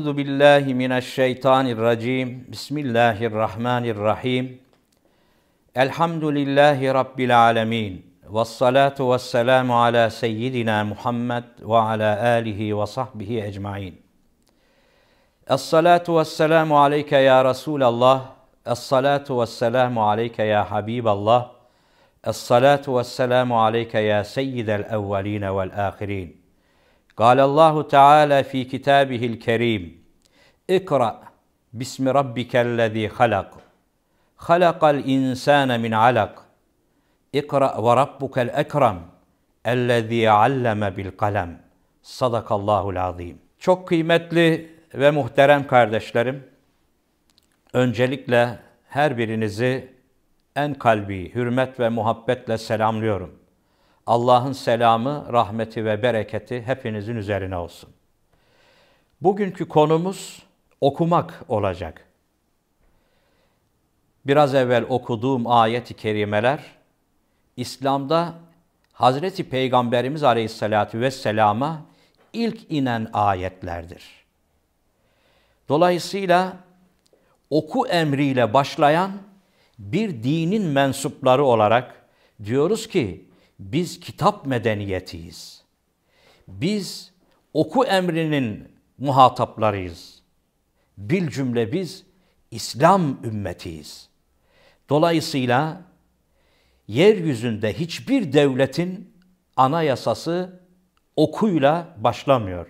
أعوذ بالله من الشيطان الرجيم. بسم الله الرحمن الرحيم. الحمد لله رب العالمين والصلاة والسلام على سيدنا محمد وعلى آله وصحبه أجمعين. الصلاة والسلام عليك يا رسول الله الصلاة والسلام عليك يا حبيب الله الصلاة والسلام عليك يا سيد الأولين والآخرين. Allahu Teala fi kitabihil kerim. İkra bismi rabbikellezî halak. Halakal insâne min alak. İkra ve rabbukel ekrem. Ellezî alleme bil kalem. Sadakallahul azîm. Çok kıymetli ve muhterem kardeşlerim, öncelikle her birinizi en kalbi hürmet ve muhabbetle selamlıyorum. Allah'ın selamı, rahmeti ve bereketi hepinizin üzerine olsun. Bugünkü konumuz okumak olacak. Biraz evvel okuduğum ayet-i kerimeler İslam'da Hazreti Peygamberimiz Aleyhisselatü Vesselam'a ilk inen ayetlerdir. Dolayısıyla oku emriyle başlayan bir dinin mensupları olarak diyoruz ki biz kitap medeniyetiyiz. Biz oku emrinin muhataplarıyız. Bil cümle biz İslam ümmetiyiz. Dolayısıyla yeryüzünde hiçbir devletin anayasası okuyla başlamıyor.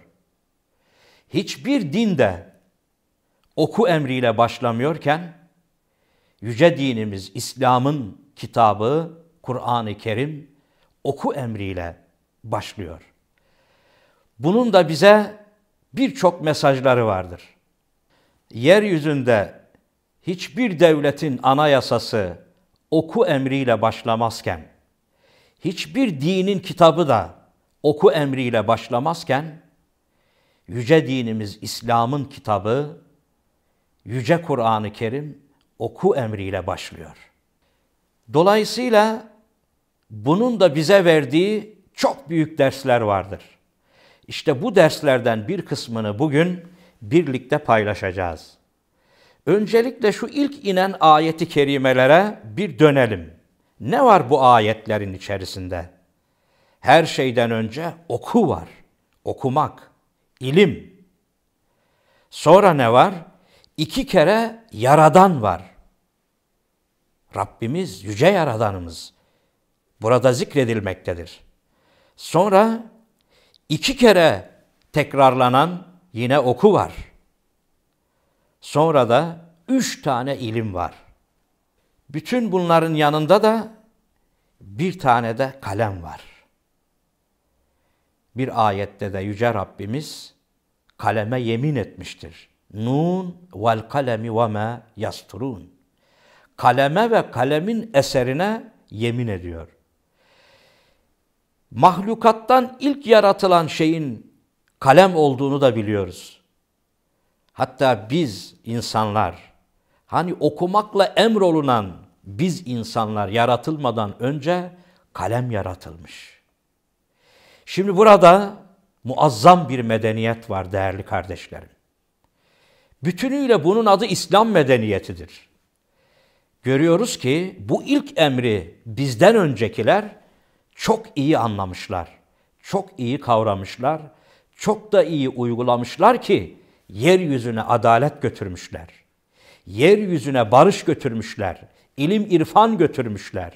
Hiçbir din de oku emriyle başlamıyorken yüce dinimiz İslam'ın kitabı Kur'an-ı Kerim oku emriyle başlıyor. Bunun da bize birçok mesajları vardır. Yeryüzünde hiçbir devletin anayasası oku emriyle başlamazken, hiçbir dinin kitabı da oku emriyle başlamazken, yüce dinimiz İslam'ın kitabı, yüce Kur'an-ı Kerim oku emriyle başlıyor. Dolayısıyla bunun da bize verdiği çok büyük dersler vardır. İşte bu derslerden bir kısmını bugün birlikte paylaşacağız. Öncelikle şu ilk inen ayeti kerimelere bir dönelim. Ne var bu ayetlerin içerisinde? Her şeyden önce oku var. Okumak, ilim. Sonra ne var? İki kere yaradan var. Rabbimiz, yüce yaradanımız burada zikredilmektedir. Sonra iki kere tekrarlanan yine oku var. Sonra da üç tane ilim var. Bütün bunların yanında da bir tane de kalem var. Bir ayette de Yüce Rabbimiz kaleme yemin etmiştir. Nun vel kalemi ve ma yasturun. Kaleme ve kalemin eserine yemin ediyor mahlukattan ilk yaratılan şeyin kalem olduğunu da biliyoruz. Hatta biz insanlar, hani okumakla emrolunan biz insanlar yaratılmadan önce kalem yaratılmış. Şimdi burada muazzam bir medeniyet var değerli kardeşlerim. Bütünüyle bunun adı İslam medeniyetidir. Görüyoruz ki bu ilk emri bizden öncekiler çok iyi anlamışlar. Çok iyi kavramışlar. Çok da iyi uygulamışlar ki yeryüzüne adalet götürmüşler. Yeryüzüne barış götürmüşler. ilim irfan götürmüşler.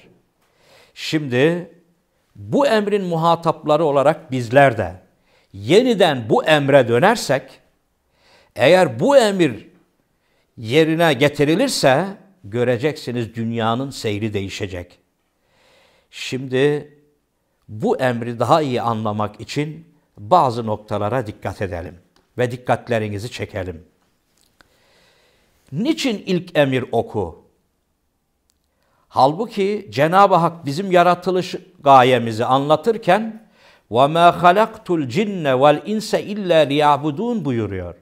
Şimdi bu emrin muhatapları olarak bizler de yeniden bu emre dönersek eğer bu emir yerine getirilirse göreceksiniz dünyanın seyri değişecek. Şimdi bu emri daha iyi anlamak için bazı noktalara dikkat edelim ve dikkatlerinizi çekelim. Niçin ilk emir oku? Halbuki Cenab-ı Hak bizim yaratılış gayemizi anlatırken وَمَا خَلَقْتُ الْجِنَّ وَالْاِنْسَ اِلَّا لِيَعْبُدُونَ buyuruyor.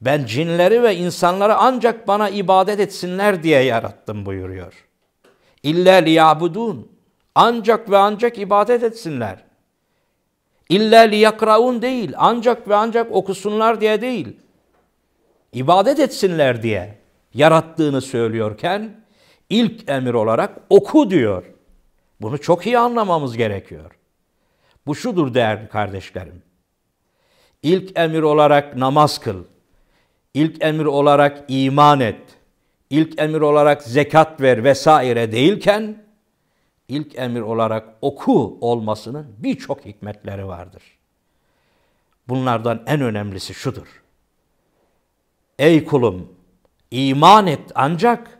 Ben cinleri ve insanları ancak bana ibadet etsinler diye yarattım buyuruyor. İlla liyabudun. Ancak ve ancak ibadet etsinler. İlla liyakraun değil. Ancak ve ancak okusunlar diye değil. İbadet etsinler diye yarattığını söylüyorken ilk emir olarak oku diyor. Bunu çok iyi anlamamız gerekiyor. Bu şudur değerli kardeşlerim. İlk emir olarak namaz kıl. İlk emir olarak iman et. İlk emir olarak zekat ver vesaire değilken ilk emir olarak oku olmasının birçok hikmetleri vardır. Bunlardan en önemlisi şudur. Ey kulum iman et ancak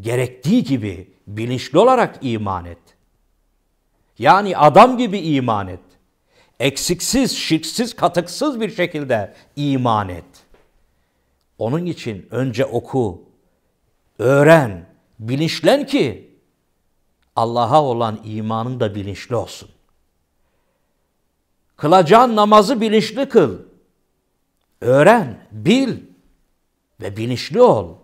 gerektiği gibi bilinçli olarak iman et. Yani adam gibi iman et. Eksiksiz, şirksiz, katıksız bir şekilde iman et. Onun için önce oku, öğren, bilinçlen ki Allah'a olan imanın da bilinçli olsun. Kılacağın namazı bilinçli kıl. Öğren, bil ve bilinçli ol.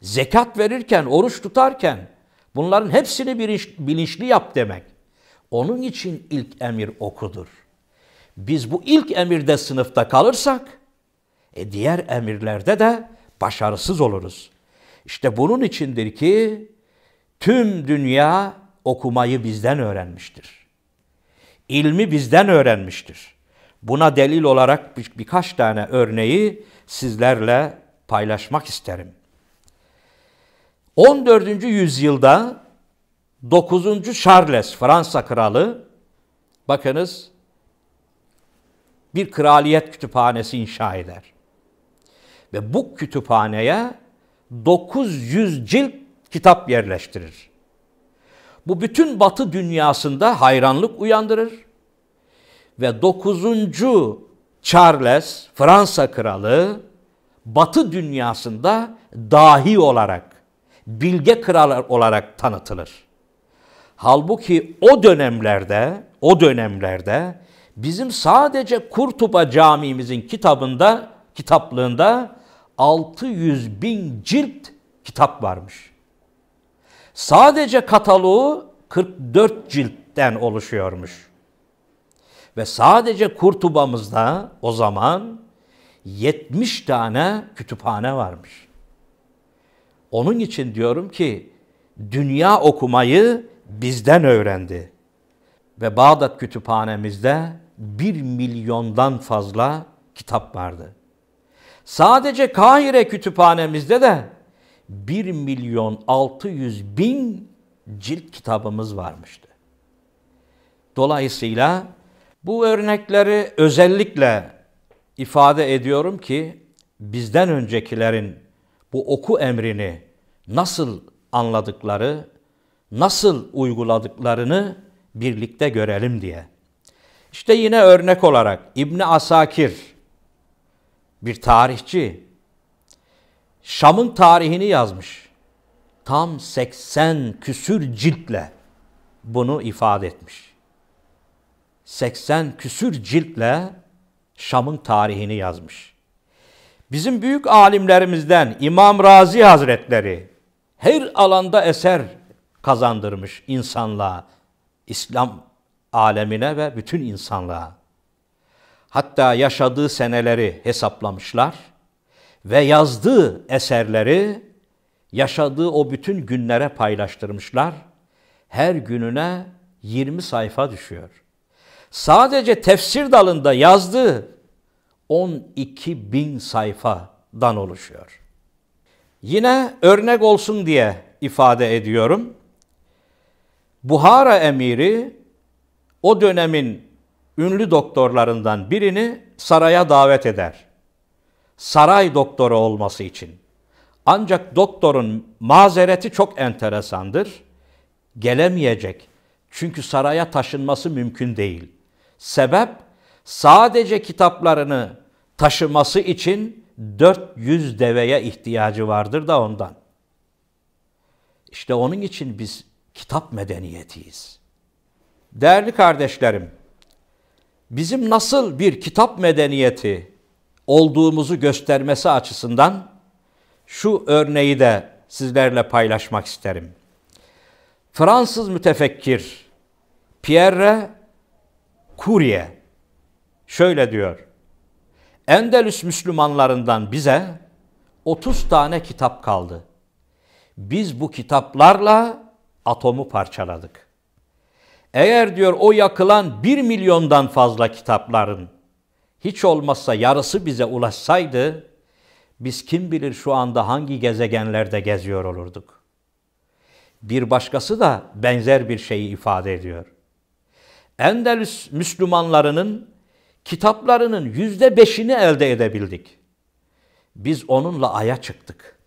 Zekat verirken, oruç tutarken bunların hepsini bilinçli yap demek. Onun için ilk emir okudur. Biz bu ilk emirde sınıfta kalırsak, e diğer emirlerde de başarısız oluruz. İşte bunun içindir ki tüm dünya okumayı bizden öğrenmiştir. İlmi bizden öğrenmiştir. Buna delil olarak bir, birkaç tane örneği sizlerle paylaşmak isterim. 14. yüzyılda 9. Charles Fransa kralı bakınız bir kraliyet kütüphanesi inşa eder. Ve bu kütüphaneye 900 cilt kitap yerleştirir. Bu bütün batı dünyasında hayranlık uyandırır. Ve 9. Charles, Fransa kralı, batı dünyasında dahi olarak, bilge kral olarak tanıtılır. Halbuki o dönemlerde, o dönemlerde bizim sadece Kurtuba Camimizin kitabında, kitaplığında 600 bin cilt kitap varmış. Sadece kataloğu 44 ciltten oluşuyormuş. Ve sadece Kurtuba'mızda o zaman 70 tane kütüphane varmış. Onun için diyorum ki dünya okumayı bizden öğrendi. Ve Bağdat kütüphanemizde bir milyondan fazla kitap vardı. Sadece Kahire kütüphanemizde de 1 milyon 600 bin cilt kitabımız varmıştı. Dolayısıyla bu örnekleri özellikle ifade ediyorum ki bizden öncekilerin bu oku emrini nasıl anladıkları, nasıl uyguladıklarını birlikte görelim diye. İşte yine örnek olarak İbn Asakir bir tarihçi Şam'ın tarihini yazmış. Tam 80 küsür ciltle bunu ifade etmiş. 80 küsür ciltle Şam'ın tarihini yazmış. Bizim büyük alimlerimizden İmam Razi Hazretleri her alanda eser kazandırmış insanlığa, İslam alemine ve bütün insanlığa. Hatta yaşadığı seneleri hesaplamışlar ve yazdığı eserleri yaşadığı o bütün günlere paylaştırmışlar. Her gününe 20 sayfa düşüyor. Sadece tefsir dalında yazdığı 12 bin sayfadan oluşuyor. Yine örnek olsun diye ifade ediyorum. Buhara emiri o dönemin ünlü doktorlarından birini saraya davet eder saray doktoru olması için. Ancak doktorun mazereti çok enteresandır. Gelemeyecek. Çünkü saraya taşınması mümkün değil. Sebep sadece kitaplarını taşıması için 400 deveye ihtiyacı vardır da ondan. İşte onun için biz kitap medeniyetiyiz. Değerli kardeşlerim, bizim nasıl bir kitap medeniyeti olduğumuzu göstermesi açısından şu örneği de sizlerle paylaşmak isterim. Fransız mütefekkir Pierre Kuriye şöyle diyor. Endelüs Müslümanlarından bize 30 tane kitap kaldı. Biz bu kitaplarla atomu parçaladık. Eğer diyor o yakılan bir milyondan fazla kitapların hiç olmazsa yarısı bize ulaşsaydı biz kim bilir şu anda hangi gezegenlerde geziyor olurduk. Bir başkası da benzer bir şeyi ifade ediyor. Endelüs Müslümanlarının kitaplarının yüzde beşini elde edebildik. Biz onunla aya çıktık.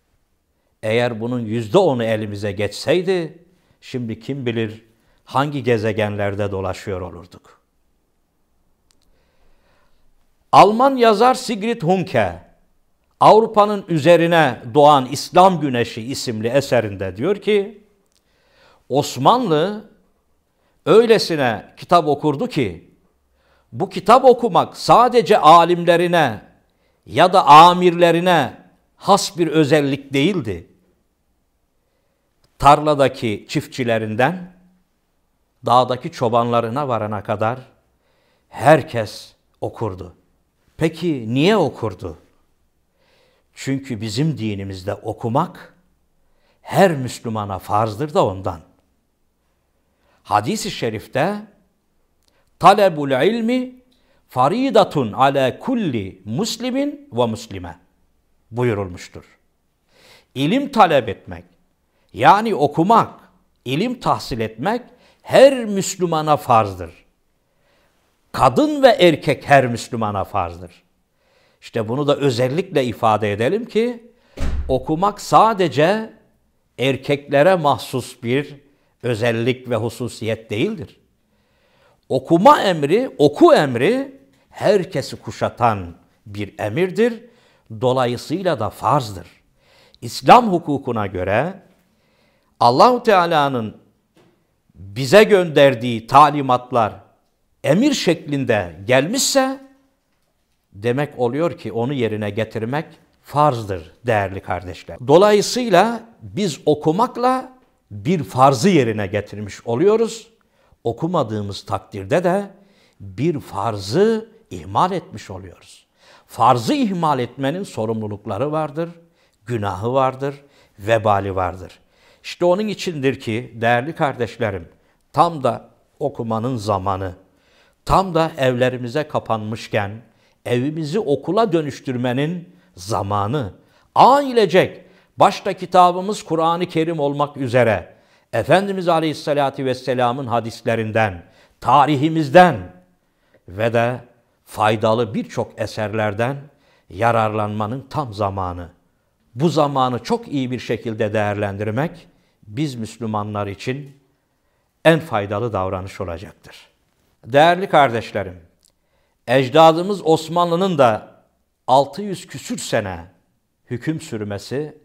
Eğer bunun yüzde onu elimize geçseydi, şimdi kim bilir hangi gezegenlerde dolaşıyor olurduk. Alman yazar Sigrid Hunke, Avrupa'nın üzerine doğan İslam Güneşi isimli eserinde diyor ki, Osmanlı öylesine kitap okurdu ki, bu kitap okumak sadece alimlerine ya da amirlerine has bir özellik değildi. Tarladaki çiftçilerinden dağdaki çobanlarına varana kadar herkes okurdu. Peki niye okurdu? Çünkü bizim dinimizde okumak her Müslümana farzdır da ondan. Hadis-i şerifte talebul ilmi faridatun ala kulli muslimin ve muslime buyurulmuştur. İlim talep etmek, yani okumak, ilim tahsil etmek her Müslümana farzdır. Kadın ve erkek her Müslümana farzdır. İşte bunu da özellikle ifade edelim ki okumak sadece erkeklere mahsus bir özellik ve hususiyet değildir. Okuma emri, oku emri herkesi kuşatan bir emirdir. Dolayısıyla da farzdır. İslam hukukuna göre Allahu Teala'nın bize gönderdiği talimatlar emir şeklinde gelmişse demek oluyor ki onu yerine getirmek farzdır değerli kardeşler. Dolayısıyla biz okumakla bir farzı yerine getirmiş oluyoruz. Okumadığımız takdirde de bir farzı ihmal etmiş oluyoruz. Farzı ihmal etmenin sorumlulukları vardır, günahı vardır, vebali vardır. İşte onun içindir ki değerli kardeşlerim, tam da okumanın zamanı, tam da evlerimize kapanmışken evimizi okula dönüştürmenin zamanı. Ailecek başta kitabımız Kur'an-ı Kerim olmak üzere Efendimiz Aleyhisselatü Vesselam'ın hadislerinden, tarihimizden ve de faydalı birçok eserlerden yararlanmanın tam zamanı. Bu zamanı çok iyi bir şekilde değerlendirmek biz Müslümanlar için en faydalı davranış olacaktır. Değerli kardeşlerim, ecdadımız Osmanlı'nın da 600 küsür sene hüküm sürmesi,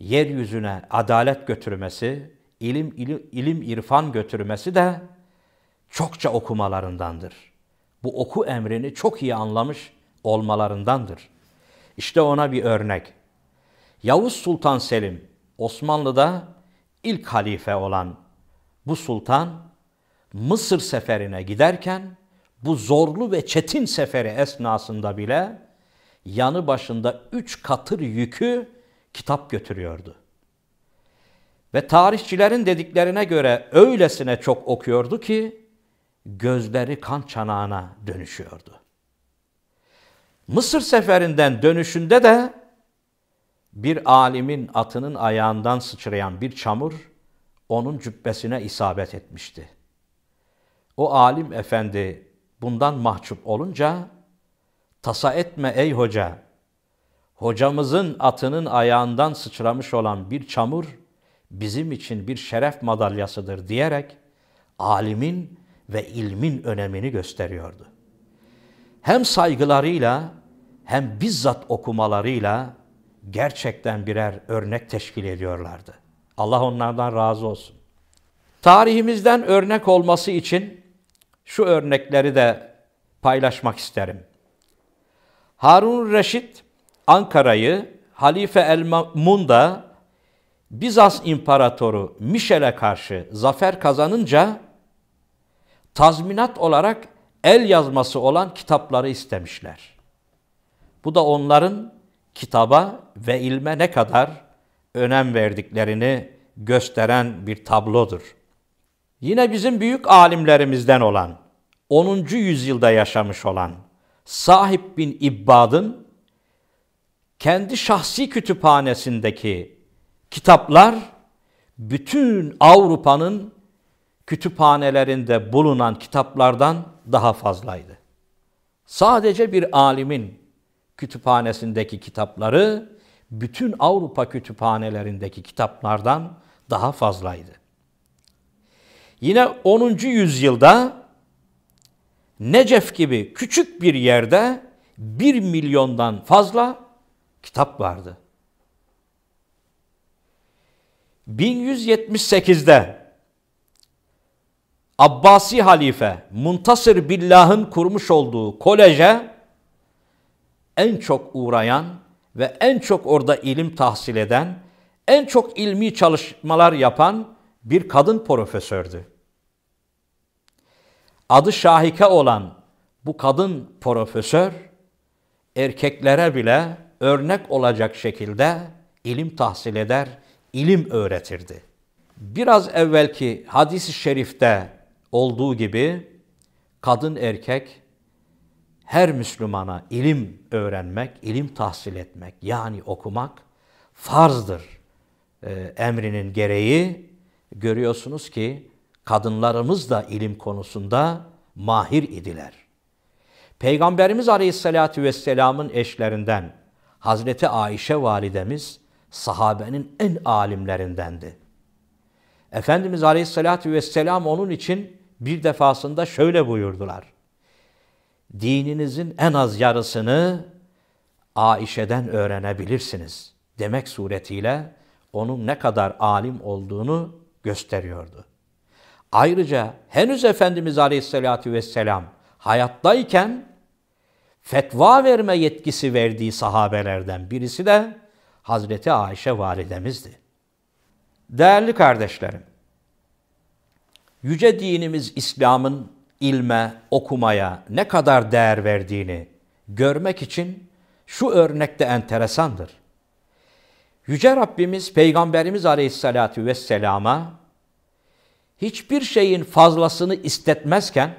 yeryüzüne adalet götürmesi, ilim, ilim, ilim irfan götürmesi de çokça okumalarındandır. Bu oku emrini çok iyi anlamış olmalarındandır. İşte ona bir örnek. Yavuz Sultan Selim, Osmanlı'da ilk halife olan bu sultan Mısır seferine giderken bu zorlu ve çetin seferi esnasında bile yanı başında üç katır yükü kitap götürüyordu. Ve tarihçilerin dediklerine göre öylesine çok okuyordu ki gözleri kan çanağına dönüşüyordu. Mısır seferinden dönüşünde de bir alimin atının ayağından sıçrayan bir çamur onun cübbesine isabet etmişti. O alim efendi bundan mahcup olunca tasa etme ey hoca. Hocamızın atının ayağından sıçramış olan bir çamur bizim için bir şeref madalyasıdır diyerek alimin ve ilmin önemini gösteriyordu. Hem saygılarıyla hem bizzat okumalarıyla gerçekten birer örnek teşkil ediyorlardı. Allah onlardan razı olsun. Tarihimizden örnek olması için şu örnekleri de paylaşmak isterim. Harun Reşit Ankara'yı Halife el-Munda Bizans İmparatoru Mişel'e karşı zafer kazanınca tazminat olarak el yazması olan kitapları istemişler. Bu da onların kitaba ve ilme ne kadar önem verdiklerini gösteren bir tablodur. Yine bizim büyük alimlerimizden olan, 10. yüzyılda yaşamış olan Sahip bin İbbad'ın kendi şahsi kütüphanesindeki kitaplar bütün Avrupa'nın kütüphanelerinde bulunan kitaplardan daha fazlaydı. Sadece bir alimin kütüphanesindeki kitapları bütün Avrupa kütüphanelerindeki kitaplardan daha fazlaydı. Yine 10. yüzyılda Necef gibi küçük bir yerde 1 milyondan fazla kitap vardı. 1178'de Abbasi halife Muntasır Billah'ın kurmuş olduğu koleje en çok uğrayan ve en çok orada ilim tahsil eden, en çok ilmi çalışmalar yapan bir kadın profesördü. Adı Şahike olan bu kadın profesör erkeklere bile örnek olacak şekilde ilim tahsil eder, ilim öğretirdi. Biraz evvelki hadis-i şerifte olduğu gibi kadın erkek her Müslümana ilim öğrenmek, ilim tahsil etmek yani okumak farzdır e, emrinin gereği. Görüyorsunuz ki kadınlarımız da ilim konusunda mahir idiler. Peygamberimiz Aleyhisselatü Vesselam'ın eşlerinden Hazreti Ayşe validemiz sahabenin en alimlerindendi. Efendimiz Aleyhisselatü Vesselam onun için bir defasında şöyle buyurdular. Dininizin en az yarısını Aişe'den öğrenebilirsiniz demek suretiyle onun ne kadar alim olduğunu gösteriyordu. Ayrıca henüz Efendimiz Aleyhisselatü Vesselam hayattayken fetva verme yetkisi verdiği sahabelerden birisi de Hazreti Ayşe validemizdi. Değerli kardeşlerim, yüce dinimiz İslam'ın ilme, okumaya ne kadar değer verdiğini görmek için şu örnekte enteresandır. Yüce Rabbimiz Peygamberimiz Aleyhisselatü Vesselam'a hiçbir şeyin fazlasını istetmezken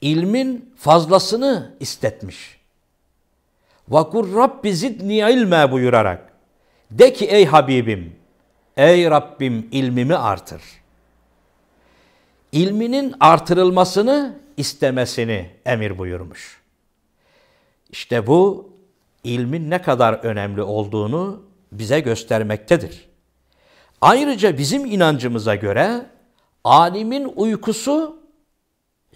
ilmin fazlasını istetmiş. Vakur Rabbi zidni ilme buyurarak de ki ey Habibim, ey Rabbim ilmimi artır. İlminin artırılmasını istemesini emir buyurmuş. İşte bu ilmin ne kadar önemli olduğunu bize göstermektedir. Ayrıca bizim inancımıza göre alimin uykusu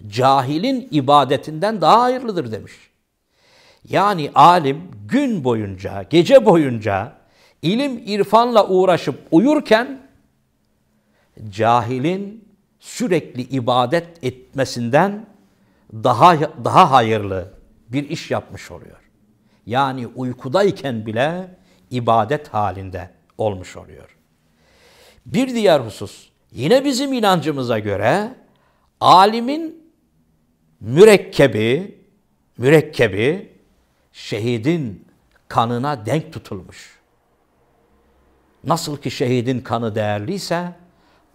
cahilin ibadetinden daha hayırlıdır demiş. Yani alim gün boyunca, gece boyunca ilim irfanla uğraşıp uyurken cahilin sürekli ibadet etmesinden daha daha hayırlı bir iş yapmış oluyor. Yani uykudayken bile ibadet halinde olmuş oluyor. Bir diğer husus, yine bizim inancımıza göre alimin mürekkebi, mürekkebi şehidin kanına denk tutulmuş. Nasıl ki şehidin kanı değerliyse,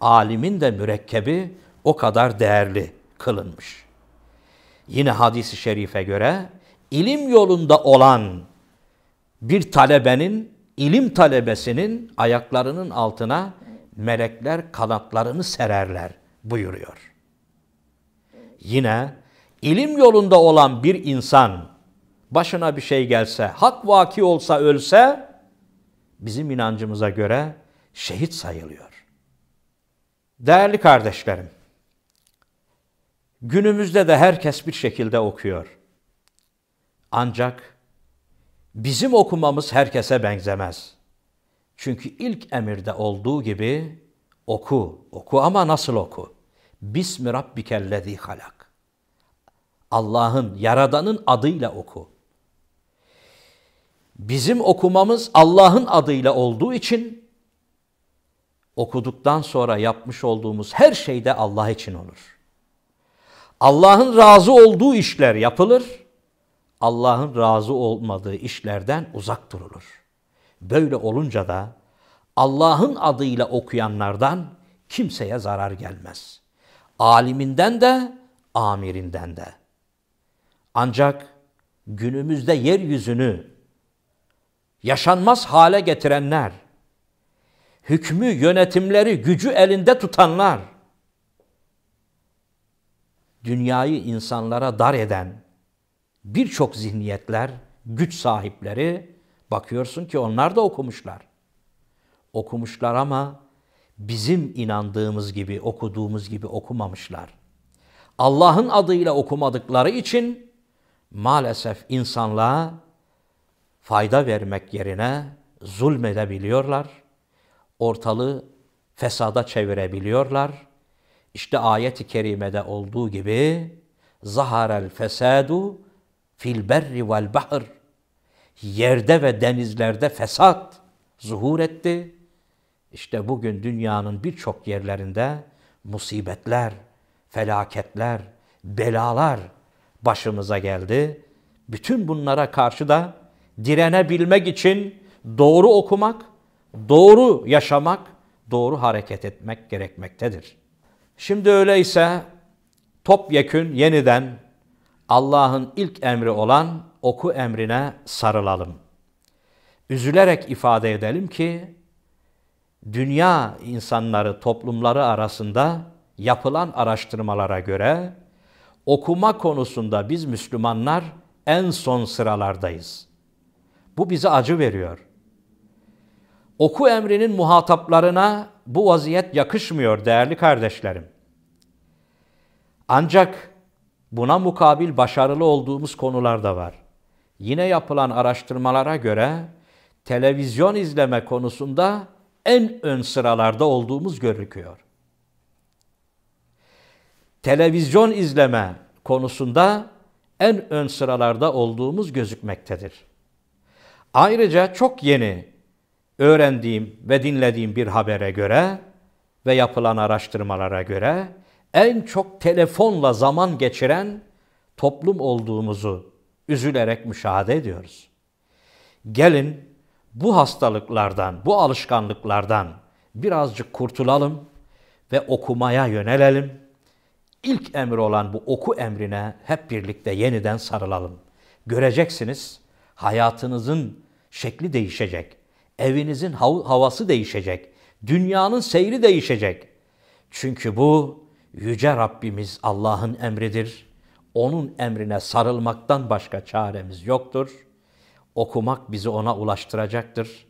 alimin de mürekkebi o kadar değerli kılınmış. Yine hadisi şerife göre ilim yolunda olan bir talebenin, ilim talebesinin ayaklarının altına melekler kanatlarını sererler buyuruyor. Yine ilim yolunda olan bir insan başına bir şey gelse, hak vaki olsa ölse bizim inancımıza göre şehit sayılıyor. Değerli kardeşlerim, günümüzde de herkes bir şekilde okuyor. Ancak bizim okumamız herkese benzemez. Çünkü ilk emirde olduğu gibi oku, oku ama nasıl oku? Bismi rabbikellezi halak. Allah'ın, Yaradan'ın adıyla oku. Bizim okumamız Allah'ın adıyla olduğu için okuduktan sonra yapmış olduğumuz her şey de Allah için olur. Allah'ın razı olduğu işler yapılır. Allah'ın razı olmadığı işlerden uzak durulur. Böyle olunca da Allah'ın adıyla okuyanlardan kimseye zarar gelmez. Aliminden de, amirinden de. Ancak günümüzde yeryüzünü yaşanmaz hale getirenler, hükmü, yönetimleri, gücü elinde tutanlar, dünyayı insanlara dar eden birçok zihniyetler, güç sahipleri bakıyorsun ki onlar da okumuşlar. Okumuşlar ama bizim inandığımız gibi, okuduğumuz gibi okumamışlar. Allah'ın adıyla okumadıkları için maalesef insanlığa fayda vermek yerine zulmedebiliyorlar. Ortalığı fesada çevirebiliyorlar. İşte ayet-i kerimede olduğu gibi zaharel fesadu fil berri vel bahr yerde ve denizlerde fesat zuhur etti. İşte bugün dünyanın birçok yerlerinde musibetler, felaketler, belalar başımıza geldi. Bütün bunlara karşı da direnebilmek için doğru okumak, doğru yaşamak, doğru hareket etmek gerekmektedir. Şimdi öyleyse topyekün yeniden Allah'ın ilk emri olan oku emrine sarılalım. Üzülerek ifade edelim ki dünya insanları, toplumları arasında yapılan araştırmalara göre okuma konusunda biz Müslümanlar en son sıralardayız. Bu bize acı veriyor. Oku emrinin muhataplarına bu vaziyet yakışmıyor değerli kardeşlerim. Ancak buna mukabil başarılı olduğumuz konular da var. Yine yapılan araştırmalara göre televizyon izleme konusunda en ön sıralarda olduğumuz görüküyor. Televizyon izleme konusunda en ön sıralarda olduğumuz gözükmektedir. Ayrıca çok yeni öğrendiğim ve dinlediğim bir habere göre ve yapılan araştırmalara göre en çok telefonla zaman geçiren toplum olduğumuzu üzülerek müşahede ediyoruz. Gelin bu hastalıklardan, bu alışkanlıklardan birazcık kurtulalım ve okumaya yönelelim. İlk emri olan bu oku emrine hep birlikte yeniden sarılalım. Göreceksiniz hayatınızın şekli değişecek. Evinizin hav havası değişecek. Dünyanın seyri değişecek. Çünkü bu yüce Rabbimiz Allah'ın emridir. Onun emrine sarılmaktan başka çaremiz yoktur. Okumak bizi ona ulaştıracaktır.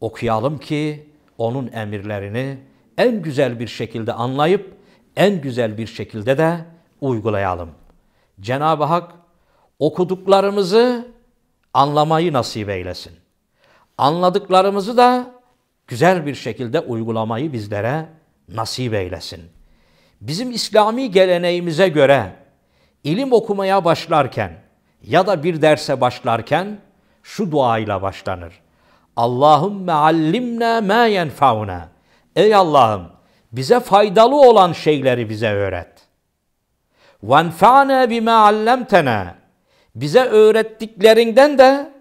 Okuyalım ki onun emirlerini en güzel bir şekilde anlayıp en güzel bir şekilde de uygulayalım. Cenab-ı Hak okuduklarımızı anlamayı nasip eylesin. Anladıklarımızı da güzel bir şekilde uygulamayı bizlere nasip eylesin. Bizim İslami geleneğimize göre ilim okumaya başlarken ya da bir derse başlarken şu duayla başlanır. Allahümme allimna ma yenfauna. Ey Allah'ım bize faydalı olan şeyleri bize öğret. Venfa'na bima allamtena. Bize öğrettiklerinden de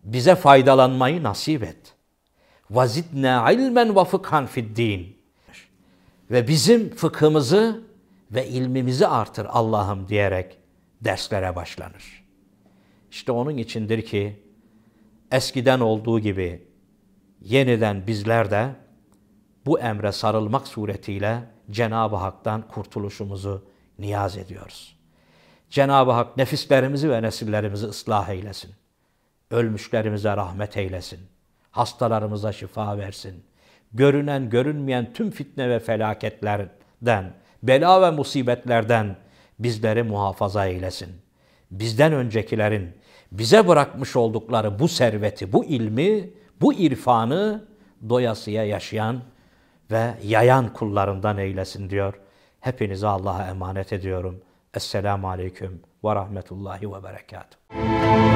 bize faydalanmayı nasip et. Vazidna ilmen ve fıkhan fid din. Ve bizim fıkhımızı ve ilmimizi artır Allah'ım diyerek derslere başlanır. İşte onun içindir ki eskiden olduğu gibi yeniden bizler de bu emre sarılmak suretiyle Cenab-ı Hak'tan kurtuluşumuzu niyaz ediyoruz. Cenab-ı Hak nefislerimizi ve nesillerimizi ıslah eylesin. Ölmüşlerimize rahmet eylesin. Hastalarımıza şifa versin. Görünen görünmeyen tüm fitne ve felaketlerden, bela ve musibetlerden bizleri muhafaza eylesin. Bizden öncekilerin bize bırakmış oldukları bu serveti, bu ilmi, bu irfanı doyasıya yaşayan ve yayan kullarından eylesin diyor. Hepinizi Allah'a emanet ediyorum. Esselamu Aleyküm ve Rahmetullahi ve Berekatuhu.